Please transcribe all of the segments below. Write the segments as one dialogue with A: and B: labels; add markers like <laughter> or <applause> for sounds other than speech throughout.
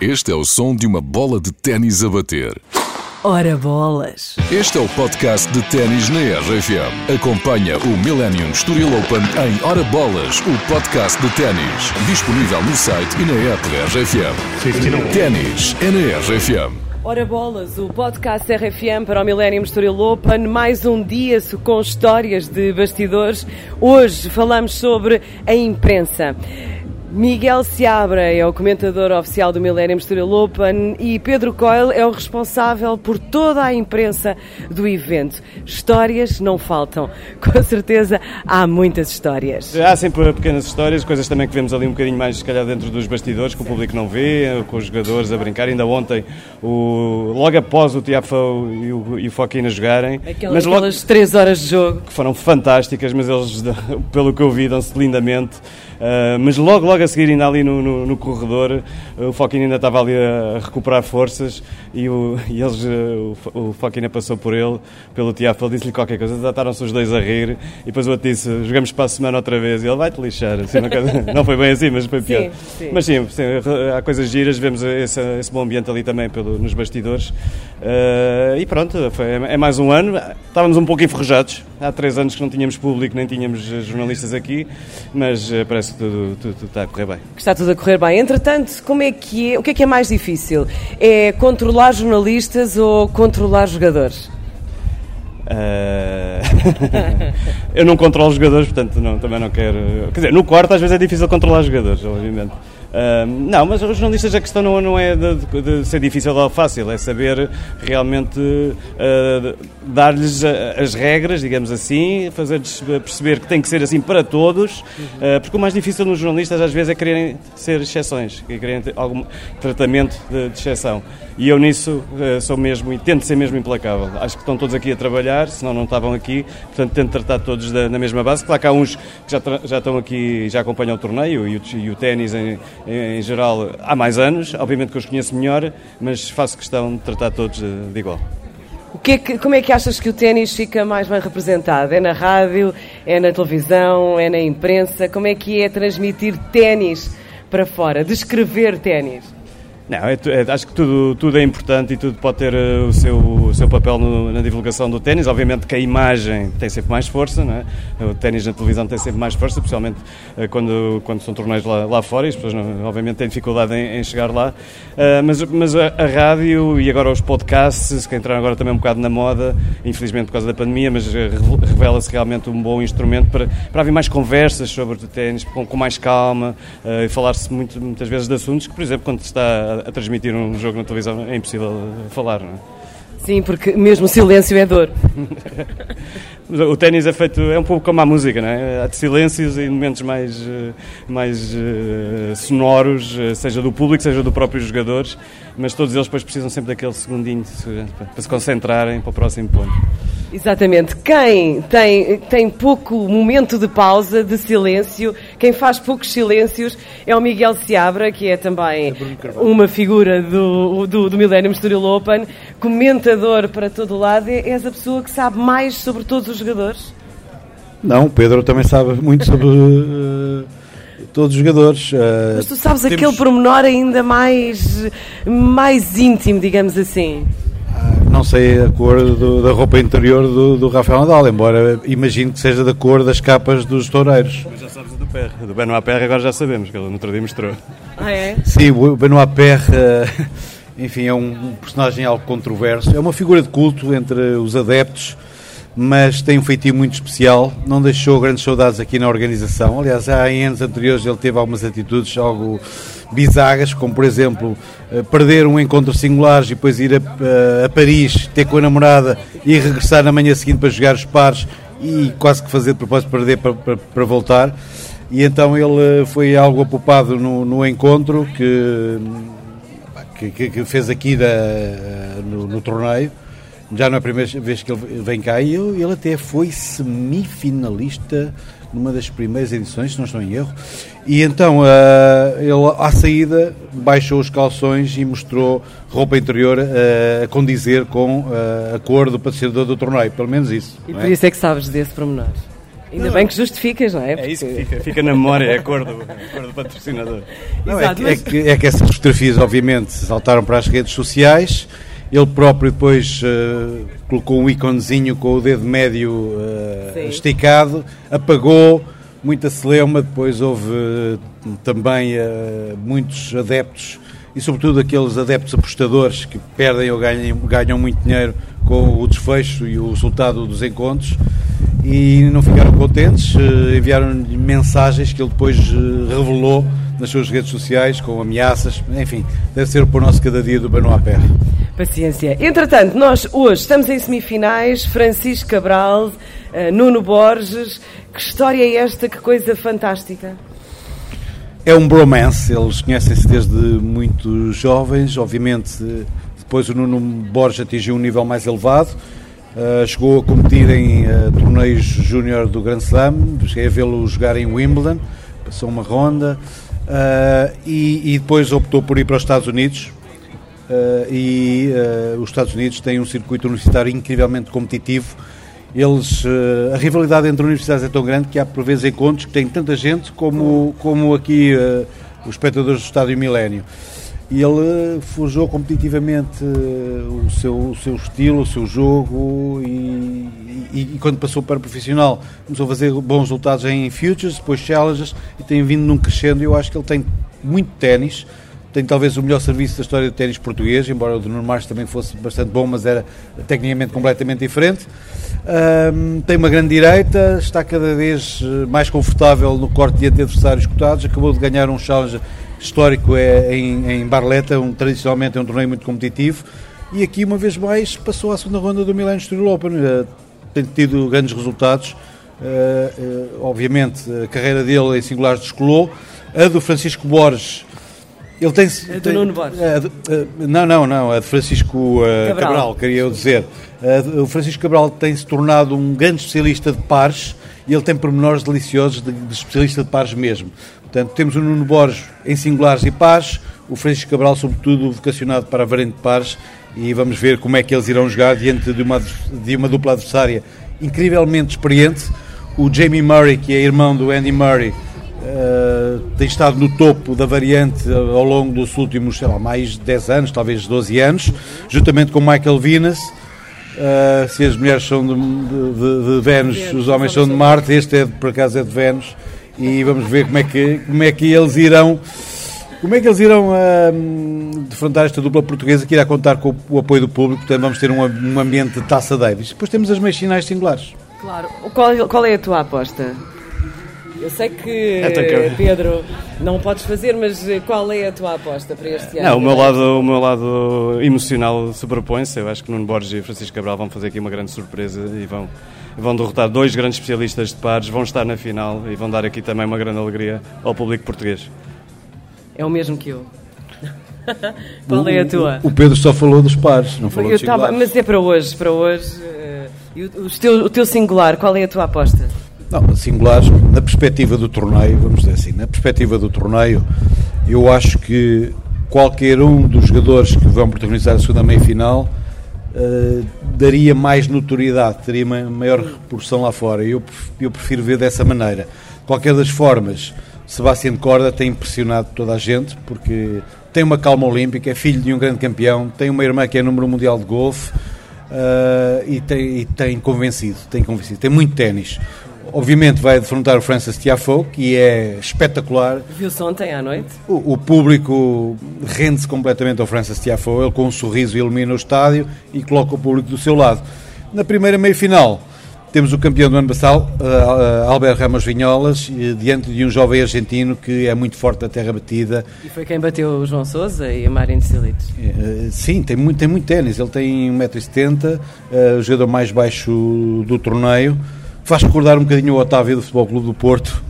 A: Este é o som de uma bola de ténis a bater.
B: Ora bolas!
A: Este é o podcast de ténis na RFM. Acompanha o Millennium Estoril Open em Ora Bolas, o podcast de ténis. Disponível no site e na app da RFM. Ténis é na RFM.
B: Ora bolas, o podcast RFM para o Millennium Estoril Open, mais um dia com histórias de bastidores. Hoje falamos sobre a imprensa. Miguel Seabra é o comentador oficial do Millennium Estoril Open e Pedro Coyle é o responsável por toda a imprensa do evento. Histórias não faltam. <laughs> Com certeza há muitas histórias.
C: Há sempre pequenas histórias, coisas também que vemos ali um bocadinho mais, se calhar, dentro dos bastidores, que o público não vê, com os jogadores a brincar. Ainda ontem, o, logo após o Tiafo e o, e o Foquina jogarem.
B: Aquelas, mas logo, aquelas três horas de jogo.
C: Que foram fantásticas, mas eles, <laughs> pelo que eu vi, dão-se lindamente. Uh, mas logo, logo a seguir, ainda ali no, no, no corredor, o Foquina ainda estava ali a recuperar forças e, o, <laughs> e eles, uh, o, o Foquina passou por ele, pelo Tiago, ele disse-lhe qualquer coisa, trataram-se os dois a rir e depois o outro disse: Jogamos para a semana outra vez e ele vai-te lixar. Assim, <laughs> não foi bem assim, mas foi pior. Sim, sim. Mas sim, sim, há coisas giras, vemos esse, esse bom ambiente ali também pelo, nos bastidores. Uh, e pronto, foi, é mais um ano. Estávamos um pouco enferrujados. Há três anos que não tínhamos público, nem tínhamos jornalistas aqui, mas parece parece que tudo, tudo, tudo, está a correr bem.
B: Está tudo a correr bem. Entretanto, como é que é, o que é que é mais difícil? É controlar jornalistas ou controlar jogadores?
C: Uh... <laughs> eu não controlo os jogadores, portanto não, também não quero. Quer dizer, no quarto às vezes é difícil controlar os jogadores, obviamente. Uh, não, mas os jornalistas a questão não, não é de, de, ser difícil ou fácil, é saber realmente uh, dar-lhes as regras, digamos assim, fazer-lhes perceber que tem que ser assim para todos, uh, porque o mais difícil nos jornalistas às vezes é quererem ser exceções, é quererem ter algum tratamento de, de exceção. E eu nisso sou mesmo e tento ser mesmo implacável. Acho que estão todos aqui a trabalhar, senão não estavam aqui, portanto tento tratar todos da, na mesma base. Claro que há uns que já, já estão aqui, já acompanham o torneio e o, e o ténis em, em geral há mais anos, obviamente que os conheço melhor, mas faço questão de tratar todos de igual.
B: O que é que, como é que achas que o ténis fica mais bem representado? É na rádio, é na televisão, é na imprensa? Como é que é transmitir ténis para fora, descrever ténis?
C: Não, é, é, acho que tudo, tudo é importante e tudo pode ter uh, o, seu, o seu papel no, na divulgação do ténis. Obviamente que a imagem tem sempre mais força, é? o ténis na televisão tem sempre mais força, especialmente uh, quando, quando são torneios lá, lá fora e as pessoas, obviamente, têm dificuldade em, em chegar lá. Uh, mas mas a, a, rádio e agora os podcasts, que entraram agora também um bocado na moda, infelizmente por causa da pandemia, mas revela-se realmente um bom instrumento para, para haver mais conversas sobre o ténis com, com mais calma e falar-se muitas vezes de assuntos que, por exemplo, quando se está a, transmitir um jogo na televisão é impossível falar, não é?
B: Sim, porque mesmo silêncio é dor.
C: o ténis é feito, é um pouco como a música, não é? Há de silêncios e momentos mais, eh, mais uh, sonoros, eh, seja do público, seja do próprios jogadores, mas todos eles depois precisam sempre daquele segundinho para se concentrarem para o próximo ponto.
B: Exatamente. Quem tem, tem pouco momento de pausa, de silêncio, quem faz poucos silêncios é o Miguel Seabra, que é também uma figura do, do, do Millennium Studio Open, comentador para todo o lado. És a pessoa que sabe mais sobre todos os jogadores?
D: Não, o Pedro também sabe muito sobre uh, <laughs> todos os jogadores. Uh,
B: Mas tu sabes temos... aquele pormenor ainda mais, mais íntimo, digamos assim
D: não sei a cor do, da roupa interior do, do, Rafael Nadal, embora imagino que seja da cor das capas dos toureiros.
C: Mas já sabes do Perre, do Benoit Perre agora já sabemos, que ele no outro dia mostrou.
B: Ah, é?
D: Sim, o Benoit Perre, enfim, é um personagem algo controverso, é uma figura de culto entre os adeptos, mas tem um feitio muito especial, não deixou grandes saudades aqui na organização. Aliás, há em anos anteriores ele teve algumas atitudes algo bizarras, como por exemplo eh, perder um encontro singular e depois ir a, eh, a, Paris, ter com a namorada e regressar na manhã seguinte para jogar os pares e quase que fazer de propósito perder para, para, para voltar. E então ele eh, foi algo apopado no, no encontro que, que, que, fez aqui da, no, no torneio já não é a primeira vez que ele vem cá e ele até foi semifinalista numa das primeiras edições, se não estou em erro. E então uh, ele, à saída, baixou os calções e mostrou roupa interior uh, a condizer com uh, a cor do patrocinador do torneio, pelo menos isso.
B: E por é? isso é que sabes desse pormenor. Ainda não, bem que justificas, não é?
C: Porque... É isso que fica, fica na memória, é a cor do, a cor do patrocinador.
D: Não, Exato, é, que, mas... é, que, é que essas fotografias, obviamente, saltaram para as redes sociais. Ele próprio depois uh, colocou um íconezinho com o dedo médio uh, esticado, apagou, muita celeuma. Depois houve uh, também muitos adeptos e, sobretudo, aqueles adeptos apostadores que perdem ou ganham, ganham muito dinheiro com o desfecho e o resultado dos encontros e não ficaram contentes, eh, enviaram-lhe mensagens que ele depois eh, revelou nas suas redes sociais com ameaças, enfim, deve ser o nosso cada dia do Benoit Père.
B: Paciência. Entretanto, nós hoje estamos em semifinais, Francisco Cabral, eh, Nuno Borges, que história é esta, que coisa fantástica?
D: É um bromance, eles conhecem-se desde muito jovens, obviamente depois o Nuno Borges atingiu um nível mais elevado, Uh, chegou a competir em uh, torneios júnior do Grand Slam, cheguei a vê-lo jogar em Wimbledon, passou uma ronda. Uh, e, e, depois optou por ir para os Estados Unidos. E os Estados Unidos têm um circuito universitário incrivelmente competitivo. Eles, a rivalidade entre universidades é tão grande que há por vezes encontros que tem tanta gente como, como aqui os espectadores do Estádio Milénio e ele forjou competitivamente eh, o seu, o seu estilo, o seu jogo e, e, e, quando passou para profissional começou a fazer bons resultados em Futures, depois Challenges e tem vindo num crescendo. Eu acho que ele tem muito ténis, tem talvez o melhor serviço da história do ténis português, embora o do Nuno Marques também fosse bastante bom, mas era tecnicamente completamente diferente. Um, tem uma grande direita, está cada vez eh, mais confortável no corte de adversários cotados, acabou de ganhar um challenge histórico é em, em Barletta, um, tradicionalmente é um torneio muito competitivo, e aqui uma vez mais passou à segunda ronda do Millennium Steel Open, uh, tem tido grandes resultados, uh, uh, obviamente a carreira dele em singulares descolou, a do Francisco Borges ele tem,
B: a do tem, Nuno Borges.
D: não, não, não, a de Francisco Cabral. Cabral, queria eu dizer. o Francisco Cabral tem-se tornado um grande especialista de pares e ele tem pormenores deliciosos de, de especialista de pares mesmo. Portanto, temos o Nuno Borges em singulares e pares, o Francisco Cabral, sobretudo, vocacionado para a variante de pares, e vamos ver como é que eles irão jogar diante de uma, de uma dupla adversária incrivelmente experiente. O Jamie Murray, que é irmão do Andy Murray, uh, tem estado no topo da variante ao longo dos últimos, sei lá, mais de 10 anos, talvez 12 anos, juntamente com Michael Venus. Uh, se as mulheres são de, de, de Vênus, os homens são de Marte, este é, por acaso é de Vênus e vamos ver como é que, como é que eles irão como é que eles irão uh, defrontar esta dupla portuguesa que irá contar com o apoio do público, portanto vamos ter um, um ambiente de taça Davis. Depois temos as meias finais singulares.
B: Claro. Qual, qual é a tua aposta? Eu sei que, é Pedro, não podes fazer, mas qual é a tua aposta para este ano?
C: Não, o meu lado, o meu lado emocional sobrepõe-se. Eu acho que Nuno Borges e Francisco Cabral vão fazer aqui uma grande surpresa e vão vão derrotar dois grandes especialistas de pares, vão estar na final e vão dar aqui também uma grande alegria ao público português.
B: É o mesmo que eu. <laughs> Qual é a tua?
D: O, Pedro só falou dos pares, não falou eu dos
B: tava, Mas é para hoje, para hoje. Uh, o, teu, o teu singular, qual é a tua aposta?
D: Não, singulares, na perspectiva do torneio, vamos dizer assim, na perspectiva do torneio, eu acho que qualquer um dos jogadores que vão protagonizar a segunda meia-final uh, daria mais notoriedade, teria maior repercussão lá fora. Eu, eu prefiro ver dessa maneira. Qualquer das formas, Sebastião Corda tem impressionado toda a gente, porque tem uma calma olímpica, é filho de um grande campeão, tem uma irmã que é número mundial de golfe uh, e, tem, e tem convencido, tem convencido, tem muito ténis. Obviamente vai defrontar o Francis Tiafoe, que é espetacular.
B: Viu-se ontem à noite?
D: O, o público rende-se completamente ao Francis Tiafoe. Ele com um sorriso ilumina o estádio e coloca o público do seu lado. Na primeira meia-final temos o campeão do ano passado, uh, Albert Ramos Vinholas, diante de um jovem argentino que é muito forte na terra batida.
B: E foi quem bateu o João Sousa e a Marin Silic.
D: Uh, sim, tem muito, tem muito ténis. Ele tem 1,70m, uh, o jogador mais baixo do torneio faz recordar um bocadinho o Otávio do Futebol Clube do Porto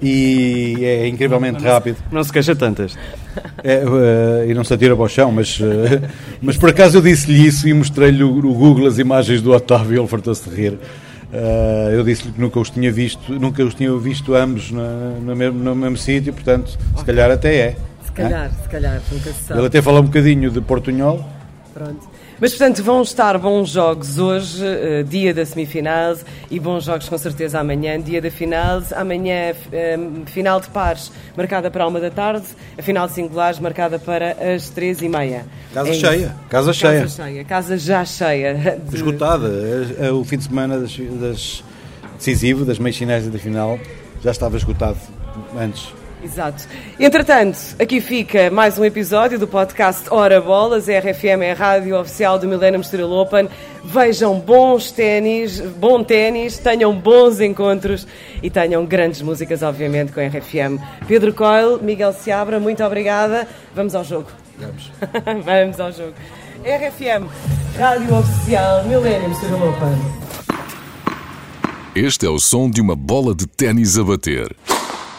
D: e é incrivelmente rápido.
C: Não se queixa tantas.
D: É, uh, e não se atira para o chão, mas, uh, <laughs> mas por acaso eu disse-lhe isso e mostrei-lhe o, o, Google as imagens do Otávio e ele fartou-se de rir. Uh, eu disse-lhe que nunca os tinha visto, nunca os tinha visto ambos na, no mesmo, no mesmo sítio, portanto, se calhar até é.
B: Se calhar, é? se calhar, nunca se sabe.
D: Ele até falou um bocadinho de Portunhol,
B: Pronto. Mas, portanto, vão estar bons jogos hoje, uh, dia da semifinal, e bons jogos com certeza amanhã, dia da final. Amanhã, uh, final de pares marcada para a uma da tarde, a final de singulares marcada para as três e meia.
D: Casa é cheia, casa cheia.
B: Casa cheia, casa já cheia.
D: De... Esgotada. É, é o fim de semana das, das decisivo, das meias finais da final, já estava esgotado antes.
B: Exato. Entretanto, aqui fica mais um episódio do podcast Hora Bolas. A RFM é a rádio oficial do Millennium Steel Open. Vejam bons ténis, bom ténis, tenham bons encontros e tenham grandes músicas, obviamente, com a RFM. Pedro Coyle, Miguel Seabra, muito obrigada. Vamos ao jogo.
D: Vamos. <laughs>
B: Vamos ao jogo. RFM, rádio oficial Millennium Steel Open.
A: Este é o som de uma bola de ténis a bater.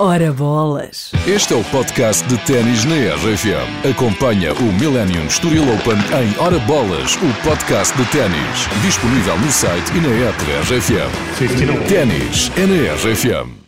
B: Ora bolas!
A: Este é o podcast de ténis na RFM. Acompanha o Millennium Estoril Open em Ora Bolas, o podcast de ténis. Disponível no site e na app da RFM. Ténis é na RFM.